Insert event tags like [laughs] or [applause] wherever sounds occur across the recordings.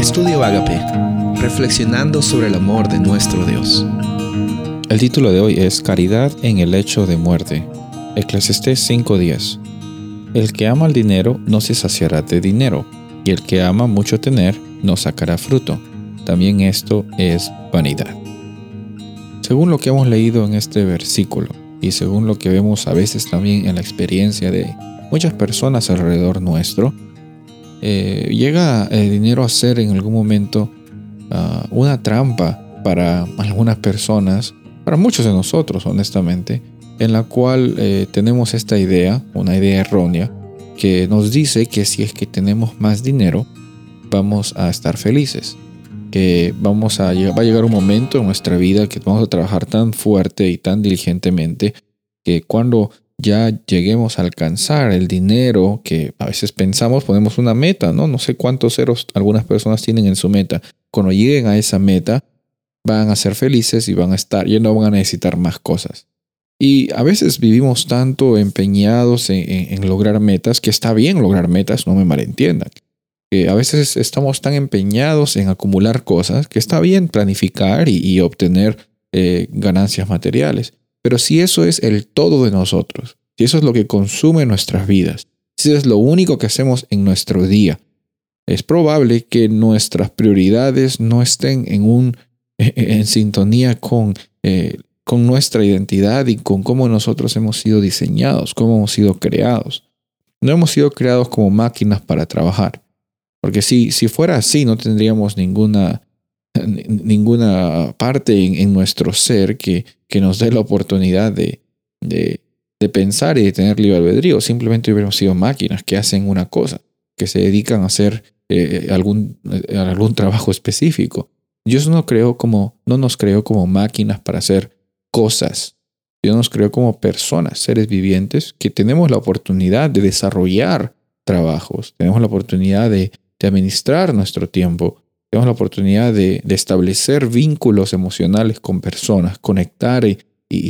Estudio Agape, reflexionando sobre el amor de nuestro Dios. El título de hoy es Caridad en el hecho de muerte. Eclesiastés 5:10. El que ama el dinero no se saciará de dinero, y el que ama mucho tener no sacará fruto. También esto es vanidad. Según lo que hemos leído en este versículo, y según lo que vemos a veces también en la experiencia de muchas personas alrededor nuestro, eh, llega el dinero a ser en algún momento ah, una trampa para algunas personas, para muchos de nosotros, honestamente, en la cual eh, tenemos esta idea, una idea errónea, que nos dice que si es que tenemos más dinero, vamos a estar felices, que vamos a va a llegar un momento en nuestra vida que vamos a trabajar tan fuerte y tan diligentemente que cuando ya lleguemos a alcanzar el dinero que a veces pensamos, ponemos una meta, ¿no? No sé cuántos ceros algunas personas tienen en su meta. Cuando lleguen a esa meta, van a ser felices y van a estar, ya no van a necesitar más cosas. Y a veces vivimos tanto empeñados en, lograr metas, que está bien lograr metas, no me malentiendan. Que a veces estamos tan empeñados en acumular cosas, que está bien planificar y, obtener eh, ganancias materiales. Pero si eso es el todo de nosotros, si eso es lo que consume nuestras vidas, si eso es lo único que hacemos en nuestro día, es probable que nuestras prioridades no estén en, un, [laughs] en sintonía con, eh, con nuestra identidad y con cómo nosotros hemos sido diseñados, cómo hemos sido creados. No hemos sido creados como máquinas para trabajar. Porque si, si fuera así, no tendríamos ninguna [laughs] ninguna parte en, nuestro ser que, que, nos dé la oportunidad de, de, pensar y de tener libre albedrío. Simplemente hubiéramos sido máquinas que hacen una cosa, que se dedican a hacer eh, algún, eh, algún trabajo específico. Dios no, creo como, no nos creó como máquinas para hacer cosas. Dios nos creó como personas, seres vivientes, que tenemos la oportunidad de desarrollar trabajos, tenemos la oportunidad de, de administrar nuestro tiempo, tenemos la oportunidad de, establecer vínculos emocionales con personas, conectar y,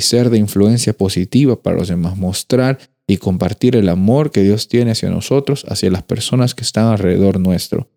ser de influencia positiva para los demás, mostrar y compartir el amor que Dios tiene hacia nosotros, hacia las personas que están alrededor nuestro.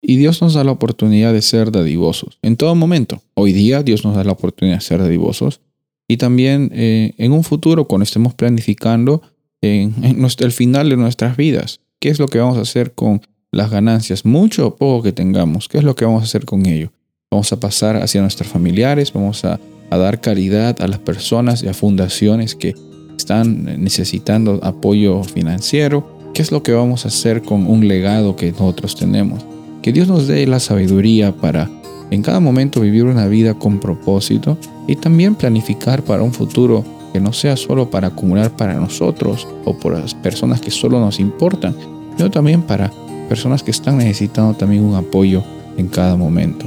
Y Dios nos da la oportunidad de ser dadivosos en todo momento. Hoy día Dios nos da la oportunidad de ser dadivosos y también eh, en un futuro cuando estemos planificando el final de nuestras vidas. ¿Qué es lo que vamos a hacer con las ganancias, mucho o poco que tengamos, ¿qué es lo que vamos a hacer con ello? Vamos a pasar hacia nuestros familiares, vamos a, dar caridad a las personas y a fundaciones que están necesitando apoyo financiero. ¿Qué es lo que vamos a hacer con un legado que nosotros tenemos? Que Dios nos dé la sabiduría para en cada momento vivir una vida con propósito y también planificar para un futuro que no sea solo para acumular para nosotros o por las personas que solo nos importan, sino también para personas que están necesitando también un apoyo en cada momento.